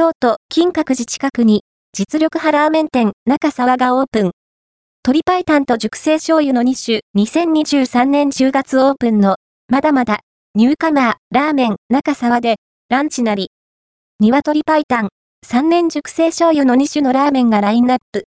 京都金閣寺近くに実力派ラーメン店中沢がオープン。鶏タンと熟成醤油の2種2023年10月オープンのまだまだニューカマーラーメン中沢でランチなり。鶏タン3年熟成醤油の2種のラーメンがラインナップ。